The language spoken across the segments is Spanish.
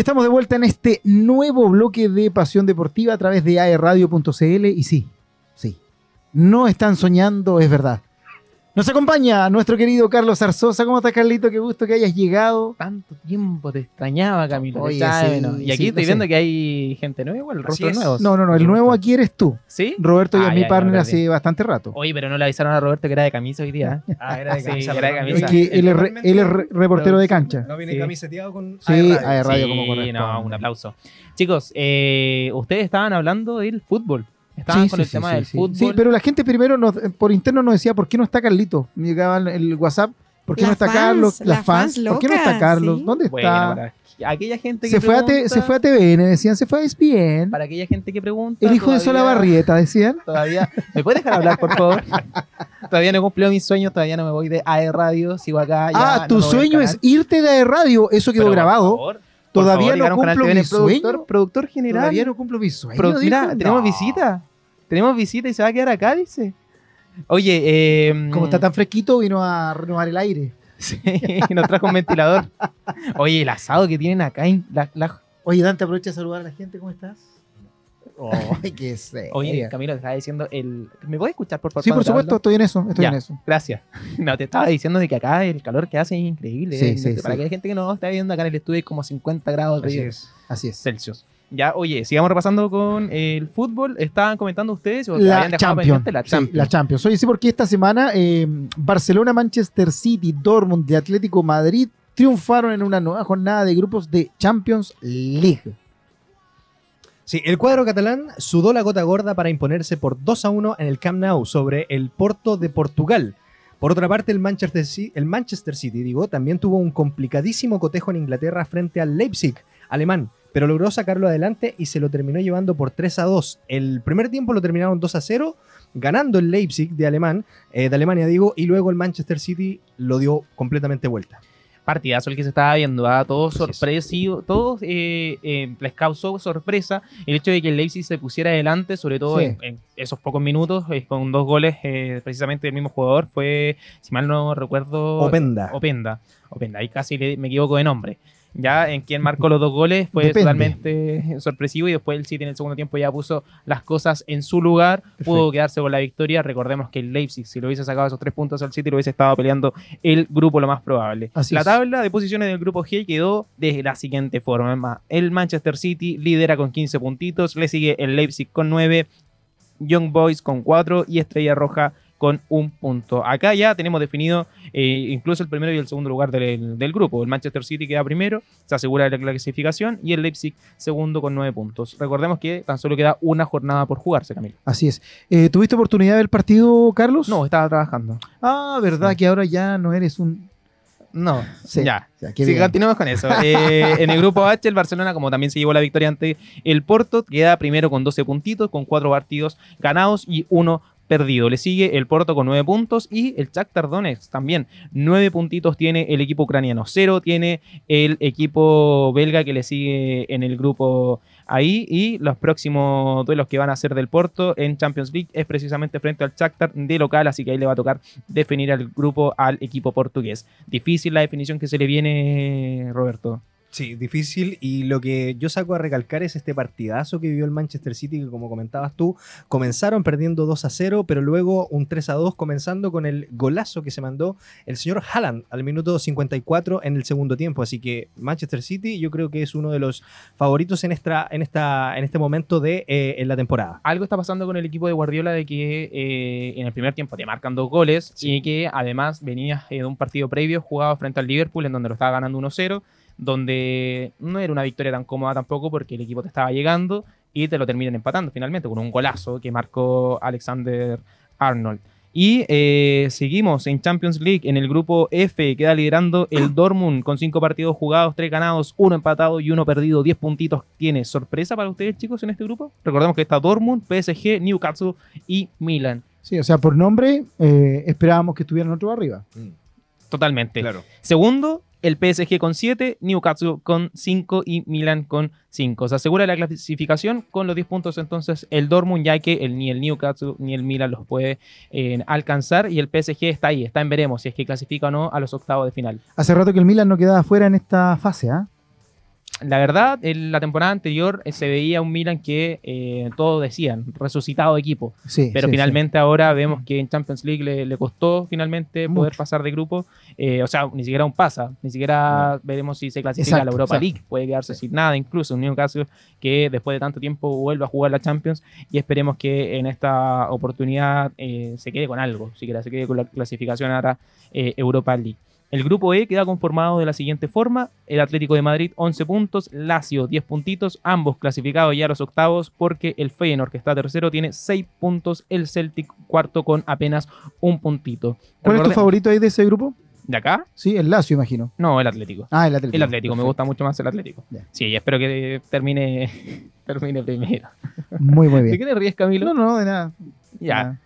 Estamos de vuelta en este nuevo bloque de Pasión Deportiva a través de aerradio.cl y sí, sí, no están soñando, es verdad. Nos acompaña nuestro querido Carlos Arzosa. ¿Cómo estás, Carlito? Qué gusto que hayas llegado. Tanto tiempo te extrañaba, Camilo. Oye, sí, y sí, aquí estoy sé. viendo que hay gente nueva, igual, rostros es. nuevos. No, no, no, el nuevo aquí eres tú. ¿Sí? Roberto ya Ah, es mi ya, ya partner hace bastante rato. Oye, pero no le avisaron a Roberto que era de camisa hoy día. ¿eh? Ah, era de Sí, camisa. era de camisa. Es que él es, re- él es re- reportero de cancha. No viene Sí. camiseteado con Sí, AE Radio Sí, como corresponde. no, un aplauso. Chicos, eh, ustedes estaban hablando del fútbol. Estaban Sí, con sí, el sí, tema sí, del sí. fútbol. Sí, pero la gente primero nos- por interno nos decía, ¿por qué no está Carlito? Me llegaba el- WhatsApp, ¿por qué no está fans, Carlos? las Las fans, ¿por qué no está Carlos? sí. ¿Dónde Bueno, está? para aquella gente que se, fue a pregunta, T- se fue a TVN, decían, se fue a ESPN. Para aquella gente que pregunta. El hijo de Sola Barrieta, decían. Todavía. ¿Me puedes dejar hablar, por favor? todavía no he cumplido mis sueños, todavía no me voy de AE Radio, sigo acá. ya ah, tu no sueño es irte de radio, eso quedó Pero, por grabado. por Todavía favor, no cumplo mi productor, sueño. productor general. Todavía no cumplo mi sueño. Mira, tenemos No. visita. Tenemos visita y se va a quedar acá, dice. Oye, eh, Como está tan fresquito, vino a renovar el aire. Sí, nos trajo un ventilador. Oye, el asado que tienen acá. en la- la- Oye, Dante, aprovecha de saludar a la gente, ¿cómo estás? Ay, qué sé. Oye, Camilo, te estaba diciendo el. ¿Me puedes escuchar, por favor? Sí, por supuesto, estoy en eso, estoy Ya. en eso. Gracias. No, te estaba diciendo de que acá el calor que hace es increíble. Sí, ¿eh? sí, Para sí. que la gente que no nos está viendo acá en el estudio hay como 50 grados Así es. Así es. Celsius. Ya, oye, sigamos repasando con el fútbol. Estaban comentando ustedes o La habían dejado Champions. la sí, Champions. la Champions. Oye, sí, porque esta semana eh, Barcelona, Manchester City, Dortmund y Atlético Madrid triunfaron en una nueva jornada de grupos de Champions League. Sí, el cuadro catalán sudó la gota gorda para imponerse por 2 a 1 en el Camp Nou sobre el Porto de Portugal. Por otra parte, el Manchester, Ci- el Manchester City digo, también tuvo un complicadísimo cotejo en Inglaterra frente al Leipzig, alemán, pero logró sacarlo adelante y se lo terminó llevando por 3 a 2. El primer tiempo lo terminaron 2 a 0, ganando el Leipzig de, alemán, eh, de Alemania, digo, y luego el Manchester City lo dio completamente vuelta. partidazo el que se estaba viendo, a todos Así es. sorpresivo, todos eh, eh, les causó sorpresa el hecho de que el Leipzig se pusiera adelante, sobre todo Sí. en, en esos pocos minutos, eh, con dos goles eh, precisamente del mismo jugador, fue, si mal no recuerdo, Openda. Openda. Openda, ahí casi le- me equivoco de nombre. Ya en quien marcó los dos goles fue Depende. totalmente sorpresivo y después el City en el segundo tiempo ya puso las cosas en su lugar, pudo quedarse con la victoria. Recordemos que el Leipzig, si lo hubiese sacado esos tres puntos al City, lo hubiese estado peleando el grupo lo más probable. Así la es. tabla de posiciones del grupo G quedó de la siguiente forma. El Manchester City lidera con 15 puntitos, le sigue el Leipzig con 9, Young Boys con 4 y Estrella Roja con un punto. Acá ya tenemos definido eh, incluso el primero y el segundo lugar del, del grupo. El Manchester City queda primero, se asegura la clasificación y el Leipzig segundo con 9 puntos. Recordemos que tan solo queda una jornada por jugarse, Camilo. Así es. Eh, ¿Tuviste oportunidad de ver el partido, Carlos? No, estaba trabajando. Ah, ¿verdad Sí. que ahora ya no eres un... No, Sí. ya. Ya, Sí, bien. continuemos con eso. Eh, en el grupo H, el Barcelona, como también se llevó la victoria ante el Porto, queda primero con 12 puntitos, con 4 partidos ganados y 1 perdido. Le sigue el Porto con 9 puntos y el Shakhtar Donetsk también. 9 puntitos tiene el equipo ucraniano. 0 tiene el equipo belga que le sigue en el grupo ahí. Y los próximos duelos que van a ser del Porto en Champions League es precisamente frente al Shakhtar de local, así que ahí le va a tocar definir al grupo al equipo portugués. Difícil la definición que se le viene, Roberto. Sí, difícil. Y lo que yo saco a recalcar es este partidazo que vivió el Manchester City, que como comentabas tú, comenzaron perdiendo 2 a 0, pero luego un 3 a 2, comenzando con el golazo que se mandó el señor Haaland al minuto 54 en el segundo tiempo. Así que Manchester City yo creo que es uno de los favoritos en, esta, en, esta, en este momento de eh, en la temporada. Algo está pasando con el equipo de Guardiola de que eh, en el primer tiempo te marcan dos goles Sí. y que además venía eh, de un partido previo jugado frente al Liverpool en donde lo estaba ganando 1-0, donde no era una victoria tan cómoda tampoco porque el equipo te estaba llegando y te lo terminan empatando finalmente con un golazo que marcó Alexander Arnold. Y eh, seguimos en Champions League en el grupo F, queda liderando el Dortmund con cinco partidos jugados, tres ganados, uno empatado y uno perdido, 10 puntitos. ¿Tiene sorpresa para ustedes, chicos, en este grupo? Recordemos que está Dortmund, PSG, Newcastle y Milan. Sí, o sea, por nombre eh, esperábamos que estuvieran otro arriba. Totalmente. Claro. Segundo, el PSG con 7, Newcastle con 5 y Milan con 5. Se asegura la clasificación con los 10 puntos entonces el Dortmund, ya que ni el Newcastle ni el Milan los puede eh, alcanzar y el PSG está ahí, está en veremos si es que clasifica o no a los octavos de final. Hace rato que el Milan no quedaba fuera en esta fase, ¿ah? La verdad, en la temporada anterior eh, se veía un Milan que eh, todos decían, resucitado equipo. Sí, Pero sí, finalmente ahora vemos que en Champions League le, le costó finalmente poder pasar de grupo. Eh, o sea, ni siquiera un pasa. Ni siquiera veremos si se clasifica a la Europa exacto. League. Puede quedarse sin nada. Incluso un caso que después de tanto tiempo vuelva a jugar la Champions. Y esperemos que en esta oportunidad eh, se quede con algo. Siquiera se quede con la clasificación a la eh, Europa League. El grupo E queda conformado de la siguiente forma: el Atlético de Madrid 11 puntos, Lazio 10 puntitos, ambos clasificados ya a los octavos, porque el Feyenoord, que está tercero, tiene 6 puntos, el Celtic cuarto con apenas un puntito. ¿Cuál es tu favorito ahí de ese grupo? ¿De acá? Sí, el Lazio, imagino. No, el Atlético. Ah, el Atlético. El Atlético, me gusta mucho más el Atlético. Sí, espero que termine, termine primero. Muy, muy ¿De bien. qué te ríes, Camilo? No, no, de nada. ya. Nada.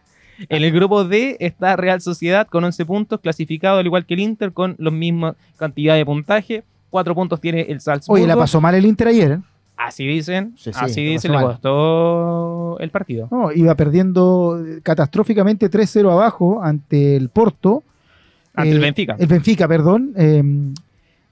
En el grupo D está Real Sociedad con 11 puntos, clasificado al igual que el Inter con la misma cantidad de puntaje. 4 puntos tiene el Salzburgo. Oye, la pasó mal el Inter ayer. ¿eh? Así dicen, Sí, sí, así dicen, le costó el partido. No, iba perdiendo eh, catastróficamente 3-0 abajo ante el Porto. Ante Eh, el Benfica. El Benfica, perdón, eh,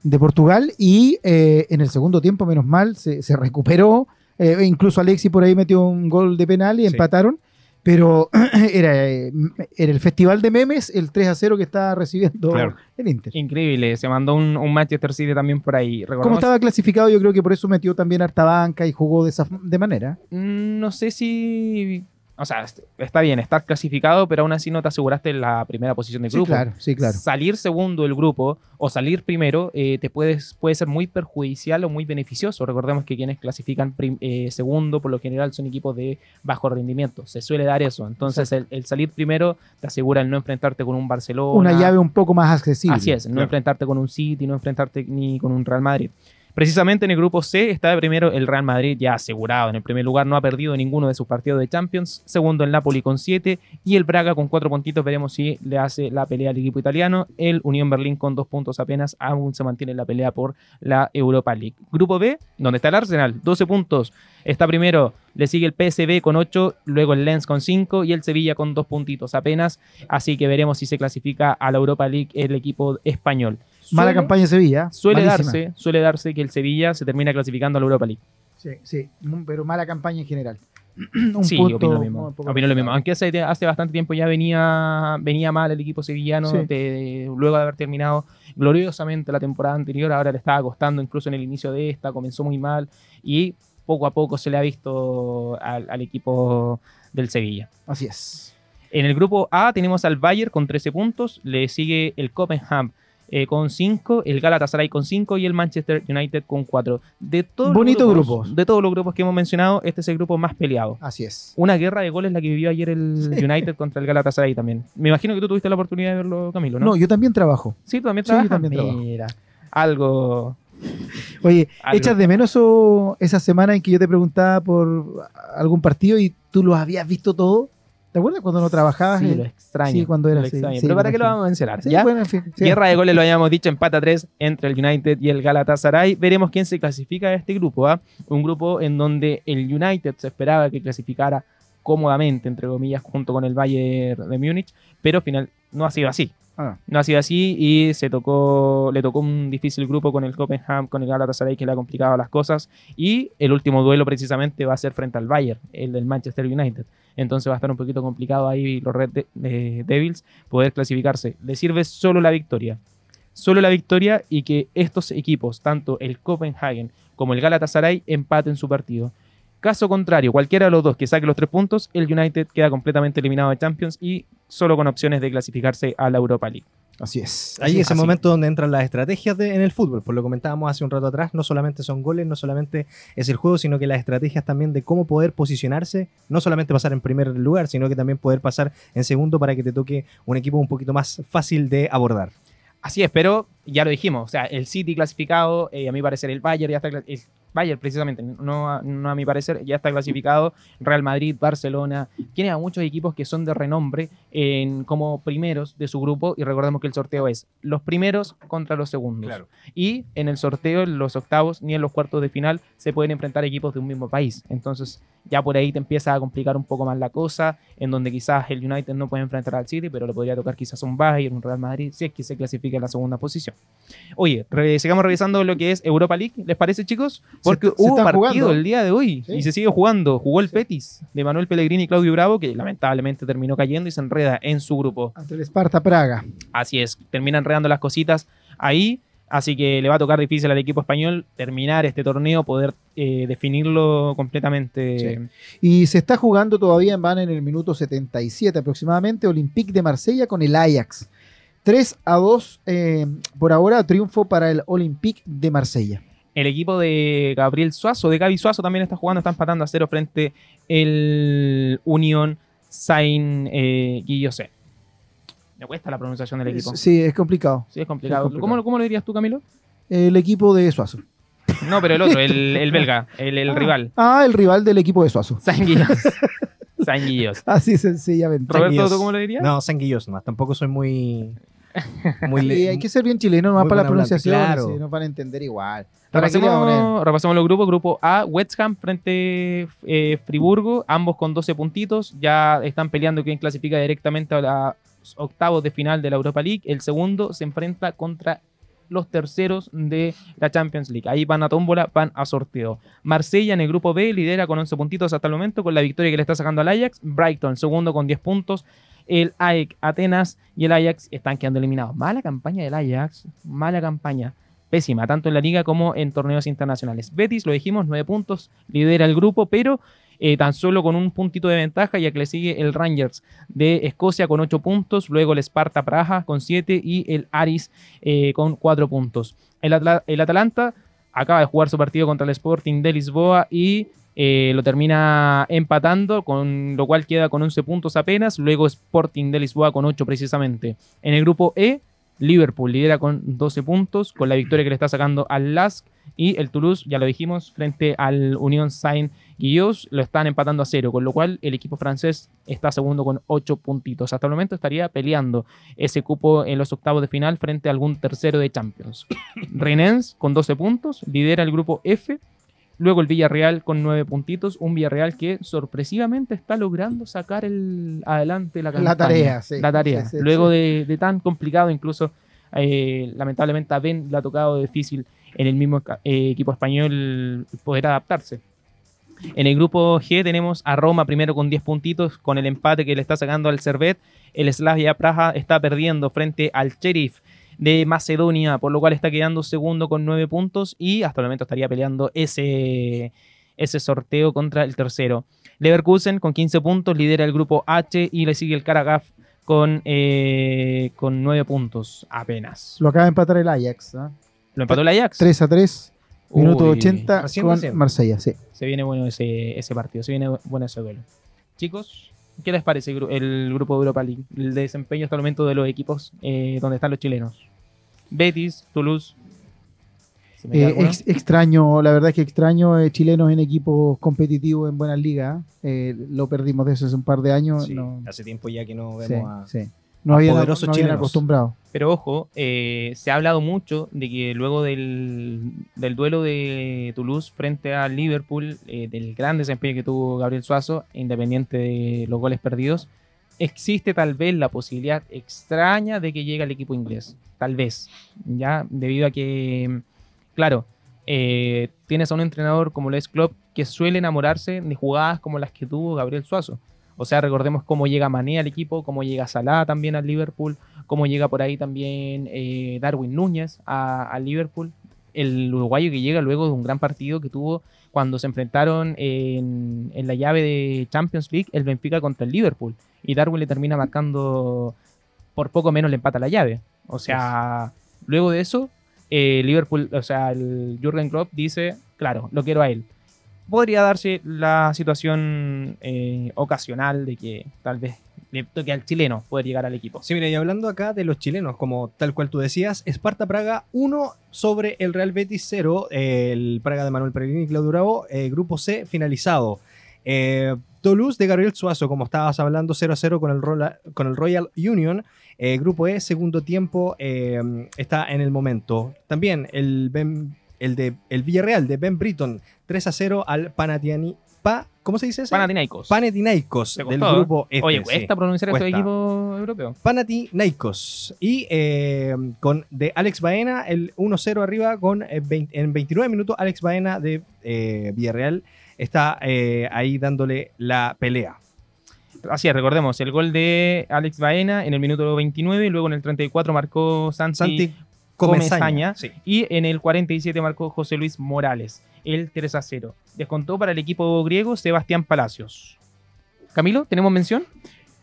de Portugal. Y eh, en el segundo tiempo, menos mal, se, se recuperó. Eh, incluso Alexi por ahí metió un gol de penal y Sí. empataron. Pero era, eh, era el festival de memes, el 3-0 que está recibiendo Claro. el Inter. Increíble, se mandó un, un Manchester City también por ahí. Como estaba clasificado, yo creo que por eso metió también harta banca y jugó de esa de manera. Mm, No sé si. O sea, est- está bien, estar clasificado, pero aún así no te aseguraste la primera posición del Sí, grupo. claro, sí, claro. Salir segundo del grupo o salir primero eh, te puedes, puede ser muy perjudicial o muy beneficioso. Recordemos que quienes clasifican eh, segundo por lo general son equipos de bajo rendimiento. Se suele dar eso. Entonces el, el salir primero te asegura el no enfrentarte con un Barcelona. Una llave un poco más accesible. Así es, no Claro. enfrentarte con un City, no enfrentarte ni con un Real Madrid. Precisamente en el grupo C está de primero el Real Madrid ya asegurado. En el primer lugar no ha perdido ninguno de sus partidos de Champions. Segundo el Napoli con 7 y el Braga con 4 puntitos. Veremos si le hace la pelea al equipo italiano. El Unión Berlín con 2 puntos apenas aún se mantiene en la pelea por la Europa League. Grupo B, donde está el Arsenal, 12 puntos. Está primero, le sigue el PSV con 8, luego el Lens con 5 y el Sevilla con 2 puntitos apenas. Así que veremos si se clasifica a la Europa League el equipo español. Mala Suele- campaña de Sevilla. Suele malísima. darse, suele darse que el Sevilla se termina clasificando a la Europa League. Sí, sí, pero mala campaña en general. Un sí, punto opino lo mismo. Opino lo mismo. Aunque hace, hace bastante tiempo ya venía, venía mal el equipo sevillano, Sí. de- luego de haber terminado gloriosamente la temporada anterior, ahora le estaba costando incluso en el inicio de esta, comenzó muy mal y poco a poco se le ha visto al, al equipo del Sevilla. Así es. En el grupo A tenemos al Bayern con 13 puntos, le sigue el Copenhagen eh, con 5, el Galatasaray con 5 y el Manchester United con 4. De todos los Bonito grupos, grupos. De todos los grupos que hemos mencionado, este es el grupo más peleado. Así es. Una guerra de goles la que vivió ayer el United contra el Galatasaray también. Me imagino que tú tuviste la oportunidad de verlo, Camilo, ¿no? No, yo también trabajo. sí, tú también Sí, yo trabajas. también trabajo. Mira, algo... Oye, Algo. ¿echas de menos o esa semana en que yo te preguntaba por algún partido y tú lo habías visto todo? ¿Te acuerdas cuando no trabajabas? Sí, en- lo extraño. sí, cuando era lo así, extraño. sí, Pero ¿para qué lo vamos a mencionar? ¿Ya? bueno. Guerra de goles lo habíamos dicho, empata 3 entre el United y el Galatasaray. Veremos quién se clasifica a este grupo. ¿ah? Un grupo en donde el United se esperaba que clasificara cómodamente, entre comillas, junto con el Bayern de Múnich, pero al final no ha sido así. Ah, No ha sido así y se tocó, le tocó un difícil grupo con el Copenhagen, con el Galatasaray que le ha complicado las cosas. Y el último duelo precisamente va a ser frente al Bayern, el del Manchester United. Entonces va a estar un poquito complicado ahí los Red eh, Devils poder clasificarse. Le sirve solo la victoria. Solo la victoria y que estos equipos, tanto el Copenhagen como el Galatasaray, empaten su partido. Caso contrario, cualquiera de los dos que saque los tres puntos, el United queda completamente eliminado de Champions y solo con opciones de clasificarse a la Europa League. Así es. Ahí Así es el así. momento donde entran las estrategias de- en el fútbol, por lo comentábamos hace un rato atrás, no solamente son goles, no solamente es el juego, sino que las estrategias también de cómo poder posicionarse, no solamente pasar en primer lugar, sino que también poder pasar en segundo para que te toque un equipo un poquito más fácil de abordar. Así es, pero ya lo dijimos, o sea, el City clasificado, eh, a mi parecer el Bayern ya está, el Bayern precisamente, no a, no a mi parecer, ya está clasificado, Real Madrid, Barcelona, tiene a muchos equipos que son de renombre en, como primeros de su grupo y recordemos que el sorteo es los primeros contra los segundos. Y en el sorteo, en los octavos ni en los cuartos de final se pueden enfrentar equipos de un mismo país. Entonces, ya por ahí te empieza a complicar un poco más la cosa, en donde quizás el United no puede enfrentar al City, pero le podría tocar quizás un Bayern, un Real Madrid, si es que se clasifica en la segunda posición. Oye, re- sigamos revisando lo que es Europa League, ¿les parece chicos? Porque Se- hubo partido jugando. el día de hoy Sí. y se sigue jugando. Jugó el Petis de Manuel Pellegrini y Claudio Bravo, que lamentablemente terminó cayendo y se enreda en su grupo. Ante el Sparta Praga. Así es, termina enredando las cositas ahí. Así que le va a tocar difícil al equipo español terminar este torneo, poder eh, definirlo completamente. Y se está jugando todavía en van en el minuto 77 aproximadamente. Olympique de Marsella con el Ajax. 3 a 2 eh, por ahora, triunfo para el Olympique de Marsella. El equipo de Gabriel Suazo, de Gaby Suazo también está jugando, está empatando a cero frente el Unión Saint eh, Guillosé. Me cuesta la pronunciación del equipo. Sí, es complicado. Sí, es complicado. Sí, es complicado. ¿Cómo, lo- cómo lo dirías tú, Camilo? El equipo de Suazo. No, pero el otro, el, el belga, el, el Ah. rival. Ah, el rival del equipo de Suazo. Saint Guillos. Saint Guillos. Así sencillamente. Roberto, Sanguillos. ¿tú cómo lo dirías? No, sanguillos nomás. Tampoco soy muy. muy Y hay que ser bien chileno nomás para hablante, pronunciaciones. claro. sí, nos van a entender igual. ¿Para? Repasemos, repasemos los grupos. Grupo A, West Ham frente eh, Friburgo, ambos con 12 puntitos. Ya están peleando quién clasifica directamente a los octavos de final de la Europa League. El segundo se enfrenta contra los terceros de la Champions League. Ahí van a tómbola, van a sorteo. Marsella en el grupo B lidera con 11 puntitos hasta el momento con la victoria que le está sacando al Ajax. Brighton segundo con 10 puntos. El AEK Atenas y el Ajax están quedando eliminados. Mala campaña del Ajax, mala campaña pésima, tanto en la liga como en torneos internacionales. Betis, lo dijimos, 9 puntos, lidera el grupo, pero eh, tan solo con un puntito de ventaja, ya que le sigue el Rangers de Escocia con 8 puntos, luego el Sparta Praja con 7 y el Aris eh, con 4 puntos. El, Atla- el Atalanta acaba de jugar su partido contra el Sporting de Lisboa y eh, lo termina empatando, con lo cual queda con 11 puntos apenas, luego Sporting de Lisboa con 8 precisamente. En el grupo E, Liverpool lidera con 12 puntos, con la victoria que le está sacando al Lask. Y el Toulouse, ya lo dijimos, frente al Union Saint Guillos, lo están empatando a cero, con lo cual el equipo francés está segundo con 8 puntitos. Hasta el momento estaría peleando ese cupo en los octavos de final frente a algún tercero de Champions. Rennes con 12 puntos, lidera el grupo F. Luego el Villarreal con 9 puntitos, un Villarreal que sorpresivamente está logrando sacar el, adelante la, La tarea, sí. La tarea. Sí, sí, Luego. De, de tan complicado, incluso eh, lamentablemente a Ben le ha tocado difícil en el mismo eh, equipo español poder adaptarse. En el grupo G tenemos a Roma primero con 10 puntitos, con el empate que le está sacando al Servet. El Slavia Praha está perdiendo frente al Sheriff de Macedonia, por lo cual está quedando segundo con 9 puntos y hasta el momento estaría peleando ese, ese sorteo contra el tercero. Leverkusen con 15 puntos lidera el grupo H y le sigue el Karagaf con, eh, con 9 puntos apenas. Lo acaba de empatar el Ajax. ¿ah? Lo empató el Ajax. 3 a 3. Minuto Uy, 80 recién, con recién. Marsella, sí. Se viene bueno ese, ese partido, se viene bueno ese duelo. Chicos, ¿qué les parece el grupo de Europa League? El desempeño hasta el momento de los equipos eh, donde están los chilenos. Betis, Toulouse. ¿Se me queda Eh, ex- extraño, la verdad es que extraño eh, chilenos en equipos competitivos en buenas ligas. Eh, lo perdimos de eso hace un par de años. Sí, no, hace tiempo ya que no sí, vemos a. sí. No a habían, poderosos no habían chilenos. acostumbrado. Pero ojo, eh, se ha hablado mucho de que luego del, del duelo de Toulouse frente a Liverpool, eh, del gran desempeño que tuvo Gabriel Suazo, independiente de los goles perdidos, existe tal vez la posibilidad extraña de que llegue al equipo inglés. Tal vez, ya debido a que, claro, eh, tienes a un entrenador como lo es Klopp que suele enamorarse de jugadas como las que tuvo Gabriel Suazo. O sea, recordemos cómo llega Mané al equipo, cómo llega Salah también al Liverpool, cómo llega por ahí también eh, Darwin Núñez a, a Liverpool, el uruguayo que llega luego de un gran partido que tuvo cuando se enfrentaron en, en la llave de Champions League el Benfica contra el Liverpool y Darwin le termina marcando por poco menos le empata la llave. O sea, luego de eso, eh, Liverpool, o sea, el Jürgen Klopp dice, claro, lo quiero a él. Podría darse la situación eh, ocasional de que tal vez le toque al chileno poder llegar al equipo. Sí, mira, y hablando acá de los chilenos, como tal cual tú decías, Esparta Praga 1 sobre el Real Betis 0, el Praga de Manuel Pellegrini y Claudio Bravo, eh, grupo C finalizado. Eh, Toulouse de Gabriel Suazo, como estabas hablando, 0 a 0 con el, Rola- con el Royal Union. Eh, grupo E, segundo tiempo, eh, está en el momento. También el, Ben- el, de, el Villarreal de Ben Britton, 3 a 0 al Panathinaikos Pa, ¿Cómo se dice eso? Panathinaikos. Panathinaikos del grupo F. Oye, sí. cuesta pronunciar estos Cuesta. equipos europeos. Panathinaikos. Y eh, con de Alex Baena, el 1-0 arriba con eh, 20 en 29 minutos. Alex Baena de eh, Villarreal está eh, ahí dándole la pelea. Así es, recordemos, el gol de Alex Baena en el minuto 29, luego en el 34 marcó Santi, Santi Comesaña. Comesaña. Sí. y en el 47 marcó José Luis Morales, el 3 a 0. Descontó para el equipo griego Sebastián Palacios. Camilo, ¿tenemos mención?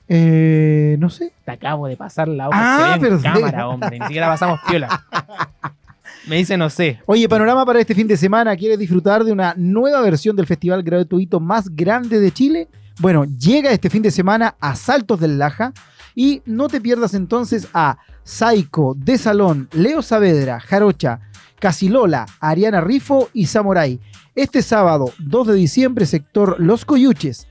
Eh, no sé. Te acabo de pasar la hoja. Ah, en cámara, hombre. Ni siquiera pasamos piola. Me dice no sé. Oye, panorama para este fin de semana. ¿Quieres disfrutar de una nueva versión del festival gratuito más grande de Chile? Bueno, llega este fin de semana a Saltos del Laja y no te pierdas entonces a Saiko, De Salón, Leo Saavedra, Jarocha, Casilola, Ariana Rifo y Samurai. Este sábado, 2 de diciembre, sector Los Coyuches.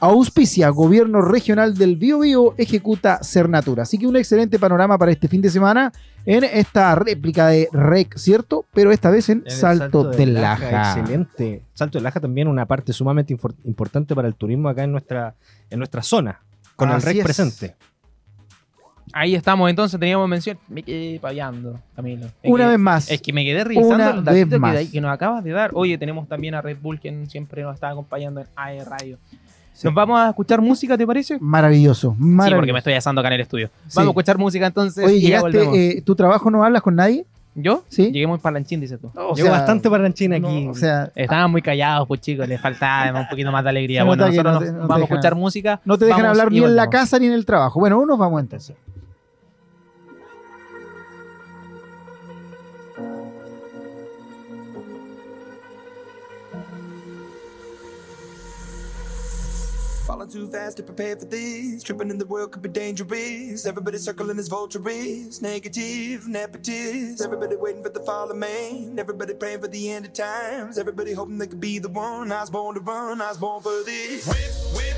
Auspicia Gobierno Regional del Biobío, ejecuta Cernatura. Así que un excelente panorama para este fin de semana en esta réplica de REC, ¿cierto? Pero esta vez en En el Salto, del Laja. Excelente. Salto del Laja también una parte sumamente importante para el turismo acá en nuestra, en nuestra zona. Con el REC es. presente. Ahí estamos, entonces teníamos mención. Me quedé paviando, Camilo. Una vez más. Es que me quedé revisando Una el vez datito que, más. de- que nos acabas de dar. Oye, tenemos también a Red Bull, quien siempre nos está acompañando en AE Radio. Sí. ¿Nos vamos a escuchar música, te parece? Maravilloso, Sí, maravilloso. porque me estoy asando acá en el estudio. Sí. Vamos a escuchar música entonces Oye, y llegaste, eh, ¿tu trabajo no hablas con nadie? ¿Yo? Sí. Llegué muy parlanchín, dices tú. O Llegó sea, bastante parlanchín aquí. no, o sea, Estaban muy callados, pues chicos, les faltaba un poquito más de alegría. Bueno, nosotros no nos te- no te vamos a escuchar música. no te dejan hablar ni en la casa ni en el trabajo. Bueno, unos vamos entonces. Falling too fast to prepare for this. Tripping in the world could be dangerous. Everybody circling as vultures. Negative, nepotist. Everybody waiting for the fall of man. Everybody praying for the end of times. Everybody hoping they could be the one. I was born to run. I was born for this. Whip, whip,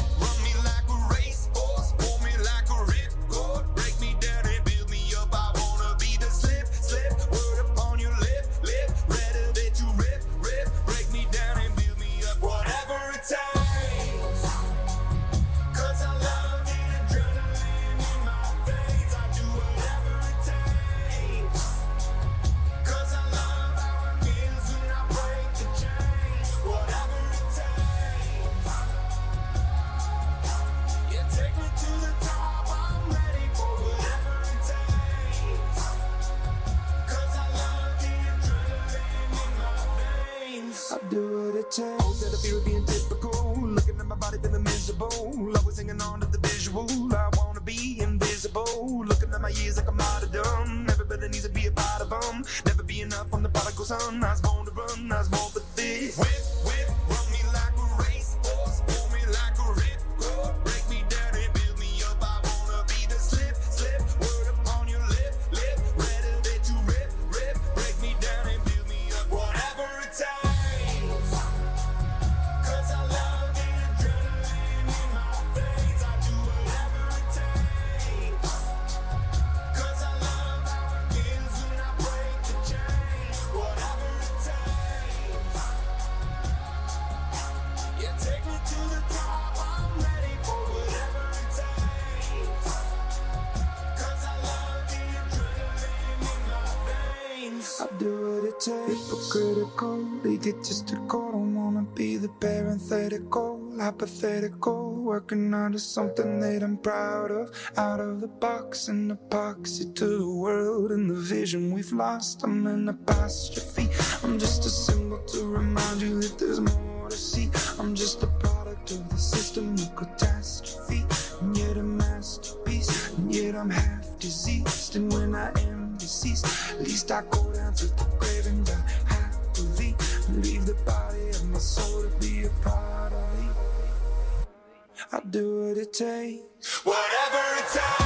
I do what it takes. Hypocritical, egotistical. Don't wanna be the parenthetical, hypothetical. Working out of something that I'm proud of. Out of the box and epoxy to the world and the vision we've lost. I'm an apostrophe. I'm just a symbol to remind you that there's more to see. I'm just a product of the system of catastrophe. And yet a masterpiece. And yet I'm half diseased. And when I am deceased, at least I go down to the grave and die happily. Leave the body of my soul to be a part of me. I'll do what it takes. Whatever it takes.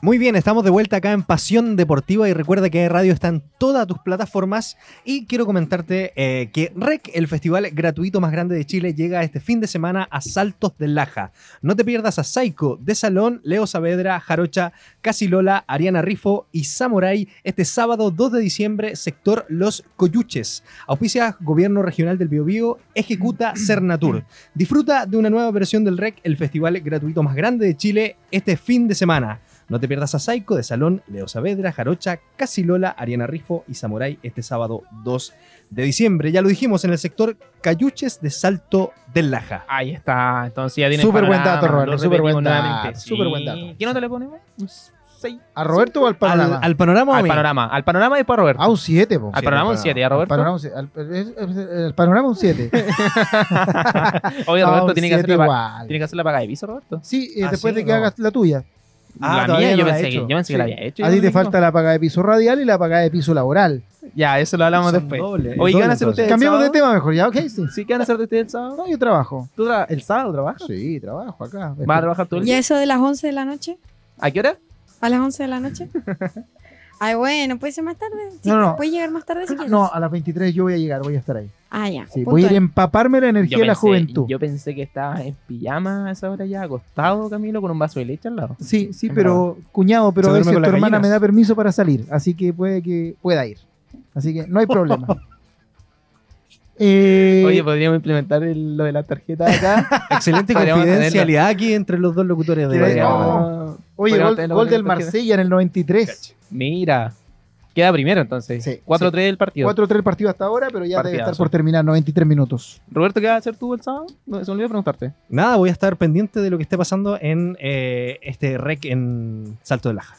Muy bien, estamos de vuelta acá en Pasión Deportiva y recuerda que Radio está en todas tus plataformas y quiero comentarte eh, que REC, el festival gratuito más grande de Chile, llega este fin de semana a Saltos del Laja. No te pierdas a Saiko, De Salón, Leo Saavedra, Jarocha, Casilola, Ariana Rifo y Samurai este sábado 2 de diciembre, sector Los Coyuches. Auspicia Gobierno Regional del Biobío, ejecuta Cernatur. Disfruta de una nueva versión del REC, el festival gratuito más grande de Chile, este fin de semana. No te pierdas a Saiko de Salón, Leo Saavedra, Jarocha, Casilola, Ariana Rifo y Samurai este sábado 2 de diciembre. Ya lo dijimos en el sector Cayuches de Salto del Laja. Ahí está. Entonces ya tienes Súper buen panorama, dato, Roberto, súper buen dato, nuevamente. súper buen dato. ¿Qué nota le ponemos? Un 6. ¿A Roberto o al Al, panorama? al panorama, o a Al mí? panorama. Al panorama y después a Roberto. A un 7, po. al panorama un 7, ¿a Al Roberto? panorama. Al- panorama un 7. Oye, Roberto tiene que, hacer la, tiene que hacer la paga de piso, Roberto. Sí, eh, Ah, después sí, de que no. hagas la tuya. Ah, la mía, no yo la he pensé, que, yo pensé que Sí. la había hecho. A ti no te falta la paga de piso radial y la paga de piso laboral. Ya, eso lo hablamos Son después. doble, Oye, doble, ¿qué van a hacer entonces. ustedes? Cambiamos de tema mejor, ¿ya? Ok, sí. ¿Sí? ¿Qué van a hacer ustedes el sábado? No, yo trabajo. ¿Tú tra- ¿El sábado trabajas? Sí, trabajo acá. ¿Vas a trabajar todo el ¿Y día? eso de las 11 de la noche? ¿A qué hora? ¿A las 11 de la noche? Ay, bueno, puede ser más tarde. Sí, No, no, no. Puede llegar más tarde si quieres. No, a las 23 yo voy a llegar, voy a estar ahí. Ah, ya. Sí, voy a ir a empaparme la energía de la juventud. yo pensé que estabas en pijama a esa hora ya, acostado, Camilo, con un vaso de leche al lado. Sí, sí, En pero cuñado, pero Se a veces tu hermana gallinas. me da permiso para salir, así que puede que pueda ir. Así que no hay problema. Eh, Oye, podríamos implementar el- lo de la tarjeta acá. Excelente confidencialidad aquí entre los dos locutores de ¿Quieres- radio. no. oye, gol, gol del. Marsella en el 93. Mira, queda primero entonces. Sí, 4-3 del partido. 4-3 el partido hasta ahora, pero ya debe estar por terminar 93 minutos. Roberto, ¿qué vas a hacer tú el sábado? No, se me olvidó preguntarte. Nada, voy a estar pendiente de lo que esté pasando en eh, este rec en Salto del Laja.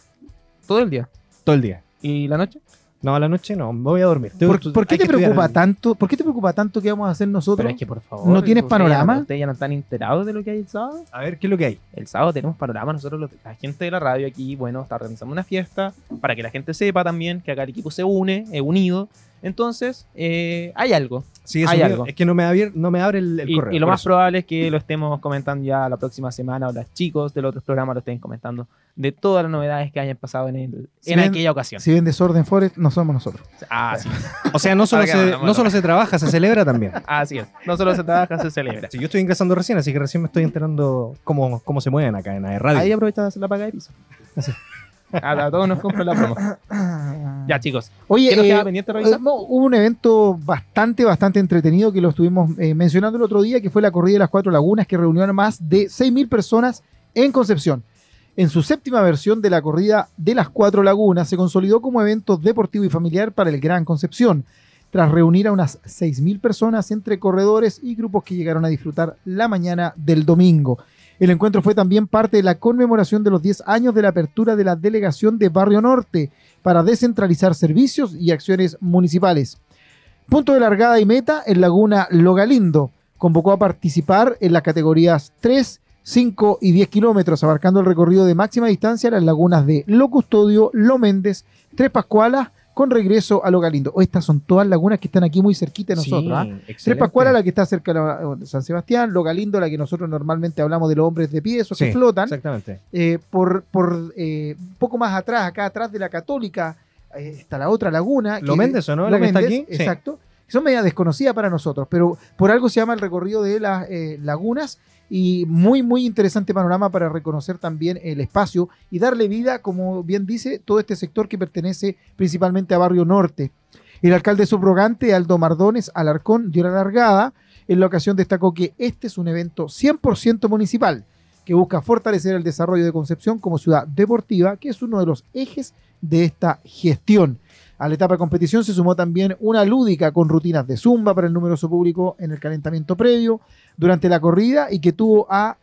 Todo el día. Todo el día. ¿Y la noche? No, a la noche no, me voy a dormir. ¿Por, por qué te preocupa tanto? ¿Por qué te preocupa tanto que vamos a hacer nosotros? Pero es que por favor. ¿No tienes ustedes ya panorama? ¿Ustedes ya no están enterados de lo que hay el sábado? A ver, ¿qué es lo que hay? El sábado tenemos panorama. Nosotros, los- la gente de la radio aquí, bueno, está organizando una fiesta para que la gente sepa también que acá el equipo se une, es unido. Entonces, eh, hay algo. Sí, Hay algo. es que no me, abier- no me abre el, el Y, correo. y lo más eso. probable es que lo estemos comentando ya la próxima semana o los chicos de los otros programas lo estén comentando de todas las novedades que hayan pasado en, el, Si en ven- aquella ocasión. Si ven desorden Forest, no somos nosotros. Ah, sí. O sea, no solo, se, no solo se trabaja, se celebra también. Así es. No solo se trabaja, se celebra. Sí, yo estoy ingresando recién, así que recién me estoy enterando cómo, cómo se mueven acá en la radio. Ahí aprovecha de hacer la paga de piso. A, a todos nos compra la promo. Ya, chicos. Oye, ¿Qué nos eh, pendiente? Eh, no, hubo un evento bastante, bastante entretenido que lo estuvimos eh, mencionando el otro día, que fue la Corrida de las Cuatro Lagunas, que reunió a más de 6.000 personas en Concepción. En su séptima versión de la Corrida de las Cuatro Lagunas, se consolidó como evento deportivo y familiar para el Gran Concepción, tras reunir a unas 6.000 personas entre corredores y grupos que llegaron a disfrutar la mañana del domingo. El encuentro fue también parte de la conmemoración de los 10 años de la apertura de la delegación de Barrio Norte para descentralizar servicios y acciones municipales. Punto de largada y meta en Laguna Logalindo. Convocó a participar en las categorías 3, 5 y 10 kilómetros, abarcando el recorrido de máxima distancia las lagunas de Lo Custodio, Lo Méndez, Tres Pascualas, con regreso a Logalindo. O estas son todas lagunas que están aquí muy cerquita de nosotros. ¿ah? Tres Pascualas, la que está cerca de San Sebastián, Logalindo, la que nosotros normalmente hablamos de los hombres de pie, esos que Sí, flotan. Exactamente. Eh, por por eh, un poco más atrás, acá atrás de la Católica, eh, está la otra laguna. ¿Lo que- Méndez o no? Lo ¿La que está Méndez, aquí? Sí. Exacto. que son media desconocidas para nosotros, pero por algo se llama el recorrido de las lagunas y muy, muy interesante panorama para reconocer también el espacio y darle vida, como bien dice, todo este sector que pertenece principalmente a Barrio Norte. El alcalde subrogante, Aldo Mardones Alarcón, dio la largada. En la ocasión destacó que este es un evento 100% municipal que busca fortalecer el desarrollo de Concepción como ciudad deportiva, que es uno de los ejes de esta gestión. A la etapa de competición se sumó también una lúdica con rutinas de zumba para el numeroso público en el calentamiento previo durante la corrida y que tuvo a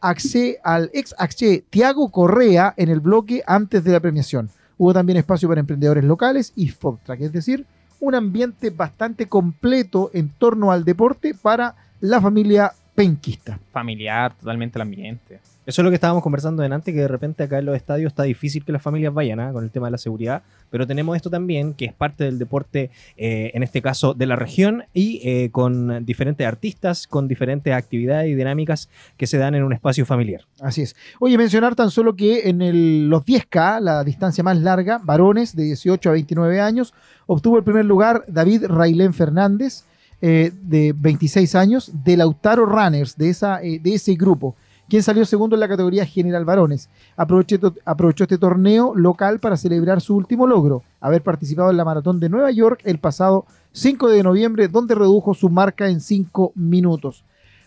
Axe, al ex Axe Tiago Correa en el bloque antes de la premiación. Hubo también espacio para emprendedores locales y food truck, es decir, un ambiente bastante completo en torno al deporte para la familia penquista. Familiar, totalmente el ambiente. Eso es lo que estábamos conversando delante, que de repente acá en los estadios está difícil que las familias vayan ¿ah? con el tema de la seguridad, pero tenemos esto también, que es parte del deporte, eh, en este caso de la región, y eh, con diferentes artistas, con diferentes actividades y dinámicas que se dan en un espacio familiar. Así es. Oye, mencionar tan solo que en el- los 10K, la distancia más larga, varones de 18 a 29 años, obtuvo el primer lugar David Railén Fernández, eh, de 26 años, de Lautaro Runners, de, esa, de ese grupo, quien salió segundo en la categoría general varones. Aprovechó este torneo local para celebrar su último logro, haber participado en la maratón de Nueva York el pasado 5 de noviembre, donde redujo su marca en 5 minutos.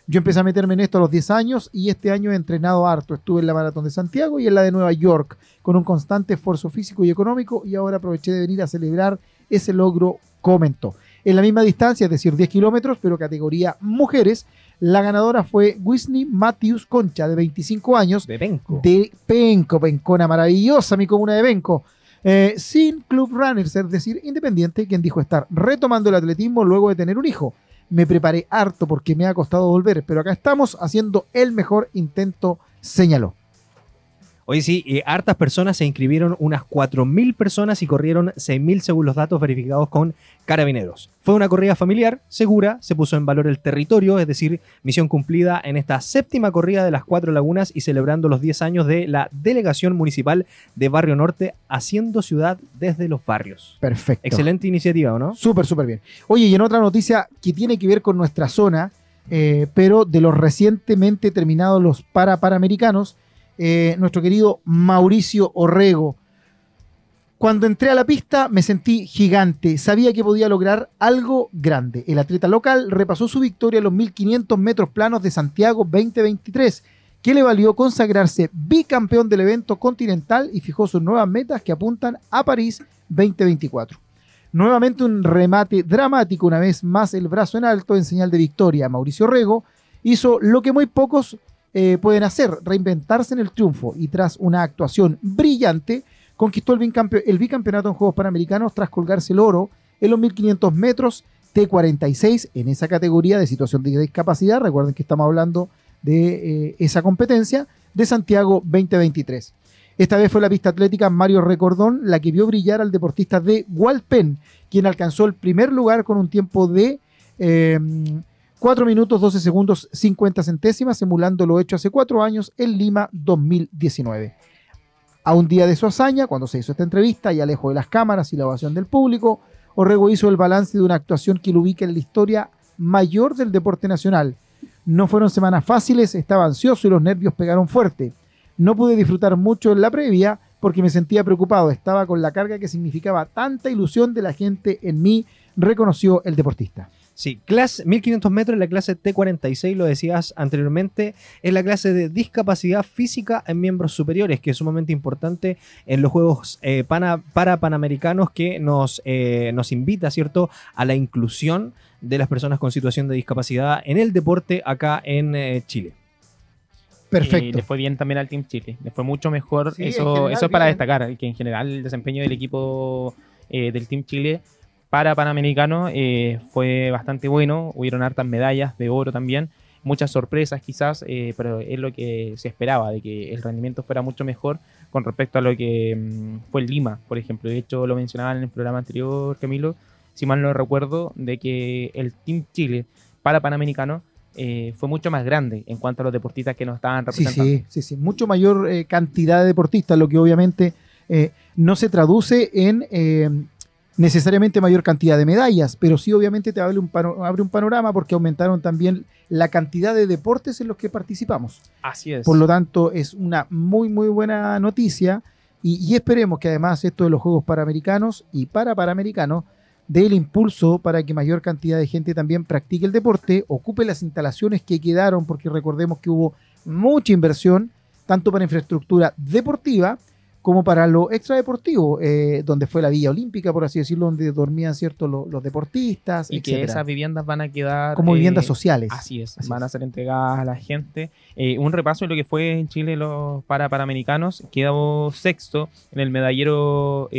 Yo empecé a meterme en esto a los 10 años y este año he entrenado harto. Estuve en la maratón de Santiago y en la de Nueva York con un constante esfuerzo físico y económico y ahora aproveché de venir a celebrar ese logro, comentó. En la misma distancia, es decir, 10 kilómetros, pero categoría mujeres, la ganadora fue Whitney Matthews Concha, de 25 años, De Penco. de Penco, Pencona maravillosa, mi comuna de Penco. Eh, sin Club Runners, es decir, independiente, quien dijo estar retomando el atletismo luego de tener un hijo. Me preparé harto porque me ha costado volver, pero acá estamos haciendo el mejor intento, señaló. Oye, sí, eh, hartas personas se inscribieron, unas 4.000 personas y corrieron 6.000 según los datos verificados con carabineros. Fue una corrida familiar, segura, se puso en valor el territorio, es decir, misión cumplida en esta séptima corrida de las Cuatro Lagunas y celebrando los 10 años de la Delegación Municipal de Barrio Norte, haciendo ciudad desde los barrios. Perfecto. Excelente iniciativa, ¿o no? Súper, súper bien. Oye, y en otra noticia que tiene que ver con nuestra zona, eh, pero de los recientemente terminados los para Panamericanos, eh, nuestro querido Mauricio Orrego. Cuando entré a la pista me sentí gigante, sabía que podía lograr algo grande. El atleta local repasó su victoria en los 1500 metros planos de Santiago 2023, que le valió consagrarse bicampeón del evento continental y fijó sus nuevas metas que apuntan a París 2024. Nuevamente un remate dramático, una vez más el brazo en alto en señal de victoria. Mauricio Rego hizo lo que muy pocos eh, pueden hacer, reinventarse en el triunfo y tras una actuación brillante conquistó el, el bicampeonato en Juegos Panamericanos tras colgarse el oro en los 1500 metros T46 en esa categoría de situación de discapacidad. Recuerden que estamos hablando de eh, esa competencia de Santiago 2023. Esta vez fue la pista atlética Mario Recordón la que vio brillar al deportista de Walpen, quien alcanzó el primer lugar con un tiempo de eh, 4 minutos 12 segundos 50 centésimas, simulando lo hecho hace 4 años en Lima 2019. A un día de su hazaña, cuando se hizo esta entrevista y alejo de las cámaras y la ovación del público, Orrego hizo el balance de una actuación que lo ubica en la historia mayor del deporte nacional. No fueron semanas fáciles, estaba ansioso y los nervios pegaron fuerte. No pude disfrutar mucho en la previa porque me sentía preocupado, estaba con la carga que significaba tanta ilusión de la gente en mí, reconoció el deportista. Sí, clase 1500 metros, la clase T46, lo decías anteriormente, es la clase de discapacidad física en miembros superiores, que es sumamente importante en los Juegos eh, pana- para Panamericanos que nos, eh, nos invita, ¿cierto?, a la inclusión de las personas con situación de discapacidad en el deporte acá en eh, Chile. Y Perfecto. le fue bien también al Team Chile. Le fue mucho mejor. Sí, en eso, general, eso es para bien. destacar, que en general el desempeño del equipo eh, del Team Chile para Panamericano eh, fue bastante bueno. Hubieron hartas medallas de oro también. Muchas sorpresas quizás, eh, pero es lo que se esperaba, de que el rendimiento fuera mucho mejor con respecto a lo que mm, fue en Lima, por ejemplo. De hecho, lo mencionaban en el programa anterior, Camilo, si mal no recuerdo, de que el Team Chile para Panamericano eh, fue mucho más grande en cuanto a los deportistas que nos estaban Sí, representando. sí, sí, sí. Mucho mayor eh, cantidad de deportistas, lo que obviamente eh, no se traduce en necesariamente mayor cantidad de medallas, pero sí obviamente te abre un, pano- abre un panorama porque aumentaron también la cantidad de deportes en los que participamos. Así es. Por lo tanto, es una muy, muy buena noticia y, y esperemos que además esto de los Juegos Panamericanos y para Panamericanos dé el impulso para que mayor cantidad de gente también practique el deporte, ocupe las instalaciones que quedaron, porque recordemos que hubo mucha inversión, tanto para infraestructura deportiva como para lo extradeportivo, eh, donde fue la Villa Olímpica, por así decirlo, donde dormían ciertos los, los deportistas, y que esas viviendas van a quedar. como eh, viviendas sociales. Así es, Así van es. a ser entregadas a la gente. Eh, un repaso de lo que fue en Chile los para panamericanos. Quedó sexto en el medallero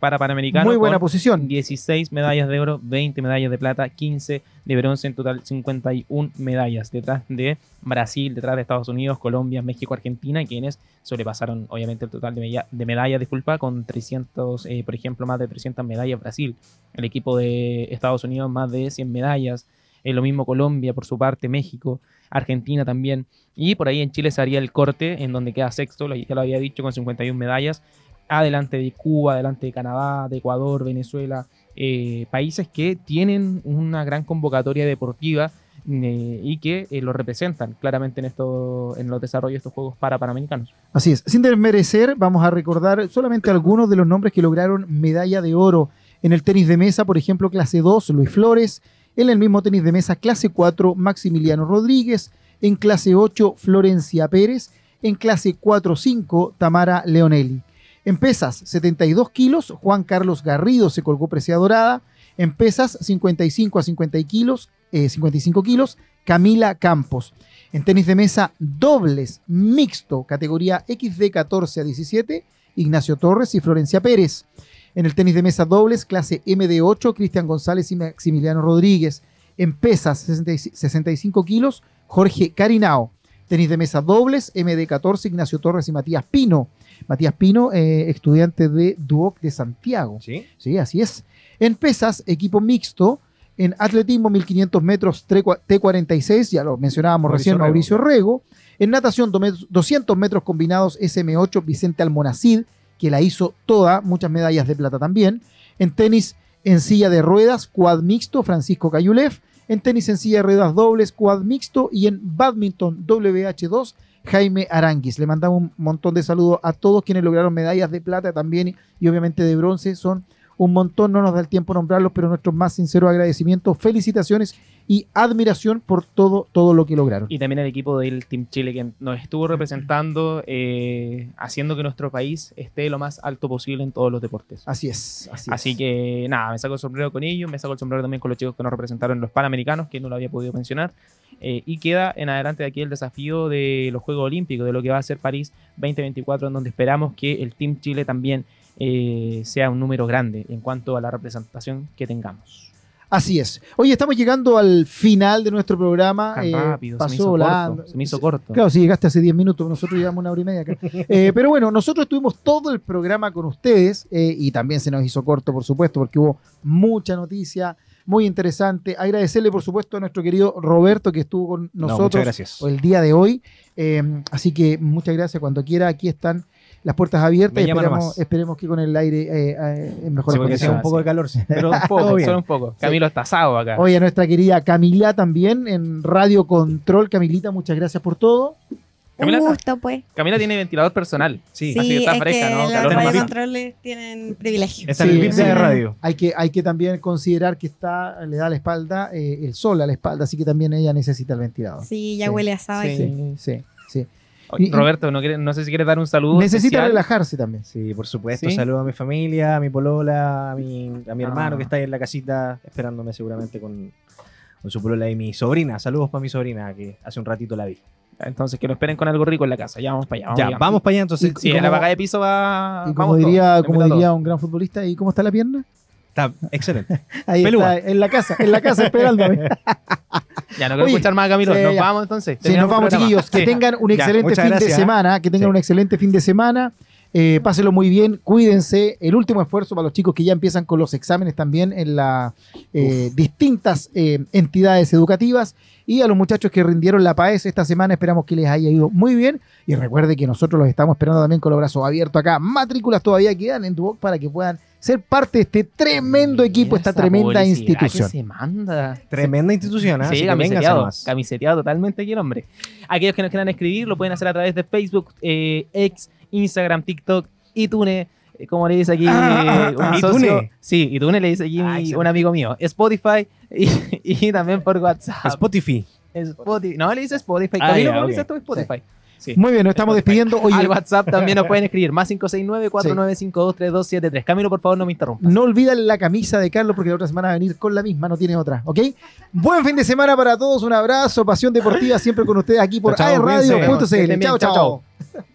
para panamericano. Muy buena posición. 16 medallas de oro, 20 medallas de plata, 15 de bronce, en total 51 medallas. Detrás de Brasil, detrás de Estados Unidos, Colombia, México, Argentina, quienes sobrepasaron obviamente el total de, mella- de medallas, disculpa, con 300, eh, por ejemplo, más de 300 medallas Brasil. El equipo de Estados Unidos, más de 100 medallas. Eh, lo mismo Colombia, por su parte, México, Argentina también. Y por ahí en Chile se haría el corte, en donde queda sexto, ya lo había dicho, con 51 medallas. Adelante de Cuba, adelante de Canadá, de Ecuador, Venezuela, eh, países que tienen una gran convocatoria deportiva eh, y que eh, lo representan claramente en, esto, en los desarrollos de estos Juegos para Panamericanos. Así es. Sin desmerecer, vamos a recordar solamente algunos de los nombres que lograron medalla de oro en el tenis de mesa, por ejemplo, clase 2, Luis Flores, en el mismo tenis de mesa, clase 4, Maximiliano Rodríguez, en clase 8, Florencia Pérez, en clase 4-5, Tamara Leonelli. En pesas, 72 kilos, Juan Carlos Garrido se colgó presea dorada. En pesas, 55 a 50 kilos, eh, 55 kilos, Camila Campos. En tenis de mesa, dobles, mixto, categoría XD 14 a 17, Ignacio Torres y Florencia Pérez. En el tenis de mesa dobles, clase MD8, Cristian González y Maximiliano Rodríguez. En pesas, 60 y- 65 kilos, Jorge Carinao. Tenis de mesa dobles, MD14, Ignacio Torres y Matías Pino. Matías Pino, eh, estudiante de Duoc de Santiago. ¿Sí? Sí, así es. En pesas, equipo mixto. En atletismo, 1500 metros tre- T46, ya lo mencionábamos Mauricio recién, Rego. Mauricio Rego. En natación, dome- 200 metros combinados SM8, Vicente Almonacid, que la hizo toda, muchas medallas de plata también. En tenis, en silla de ruedas, quad mixto, Francisco Cayulev. En tenis en silla de ruedas dobles, quad mixto. Y en badminton WH2, Jaime Aranguis. Le mandamos un montón de saludos a todos quienes lograron medallas de plata también y, obviamente de bronce. Son un montón, no nos da el tiempo nombrarlos, pero nuestros más sinceros agradecimientos, felicitaciones y admiración por todo, todo lo que lograron. Y también el equipo del Team Chile que nos estuvo representando, eh, haciendo que nuestro país esté lo más alto posible en todos los deportes. Así es. Así, Así es. que nada, me saco el sombrero con ellos, me saco el sombrero también con los chicos que nos representaron en los Panamericanos, que no lo había podido mencionar. Eh, y queda en adelante de aquí el desafío de los Juegos Olímpicos, de lo que va a ser París 2024, en donde esperamos que el Team Chile también eh, sea un número grande en cuanto a la representación que tengamos. Así es. Oye, estamos llegando al final de nuestro programa. Tan Eh, rápido, se me hizo volando. corto. Se me hizo corto. Claro, sí, llegaste hace 10 minutos, nosotros llevamos una hora y media acá. Eh, pero bueno, nosotros estuvimos todo el programa con ustedes eh, y también se nos hizo corto, por supuesto, porque hubo mucha noticia, muy interesante. Agradecerle, por supuesto, a nuestro querido Roberto que estuvo con No, nosotros gracias. el día de hoy. Así que muchas gracias. Cuando quiera, aquí están las puertas abiertas. Me y llama Esperemos, esperemos que con el aire eh, eh, en mejores Sí, porque condiciones. un poco de calor, sí. pero Un poco, solo un poco. Camilo está asado acá. Oye, a nuestra querida Camila también en Radio Control. Camilita, muchas gracias por todo. Camila, Un gusto, pues. Camila tiene ventilador personal. Sí. Sí, Así que está es fresca, que ¿no? los Calor en Madrid. radiocontroles tienen privilegio. Está en Sí, el VIP sí. de radio. Hay que, hay que también considerar que está, le da a la espalda, eh, el sol a la espalda, así que también ella necesita el ventilador. Sí, ya Sí. huele a asado Sí. aquí. Sí, sí. Roberto, no, quiere- no sé si quieres dar un saludo. Necesita especial. relajarse también. Sí, por supuesto. ¿Sí? Saludo a mi familia, a mi polola, a mi, a mi hermano Ah. que está ahí en la casita esperándome seguramente con, con su polola y mi sobrina. Saludos para mi sobrina que hace un ratito la vi. Entonces, que lo esperen con algo rico en la casa. Ya vamos para allá. ya, allá. vamos para allá entonces. Sí, Y en la paga de piso va. Y como vamos diría, como un gran futbolista, ¿y cómo está la pierna? Está excelente. Ahí Pelúa. está, en la casa, en la casa esperándome. Ya no quiero Oye, escuchar más Camilo. sí, Nos ya. vamos entonces. Sí, nos vamos, programa. chiquillos. Que Sí. tengan un Ya, excelente muchas fin de semana. Que tengan Sí. un excelente fin de semana. Eh, pásenlo muy bien, cuídense. El último esfuerzo para los chicos que ya empiezan con los exámenes también en las distintas eh, entidades educativas. Y a los muchachos que rindieron la PAES esta semana, esperamos que les haya ido muy bien. Y recuerde que nosotros los estamos esperando también con los brazos abiertos acá. Matrículas todavía quedan en Duoc para que puedan ser parte de este tremendo equipo, esta tremenda institución. que se manda. Tremenda institución, ¿ah? Sí, camiseteado, totalmente aquí el hombre. Aquellos que nos quieran escribir lo pueden hacer a través de Facebook, eh, X, Instagram, TikTok, iTunes, eh, como le dice aquí Ah, un ah, socio. iTunes. Sí, iTunes le dice aquí Ah, mi- excelente. un amigo mío. Spotify y, y también por WhatsApp. Spotify. Spotify. No, le dice Spotify. Ah, Camilo, ya, ¿cómo ok. le dices tú Spotify? Sí. Muy bien, nos estamos despidiendo. Oye, Al WhatsApp también nos pueden escribir. Más 569-4952-3273. Camilo, por favor, no me interrumpas. no olviden la camisa de Carlos porque la otra semana va a venir con la misma, no tiene otra, ¿ok? Buen fin de semana para todos, un abrazo, Pasión Deportiva siempre con ustedes aquí por cuídense. Chao, Chao, chao.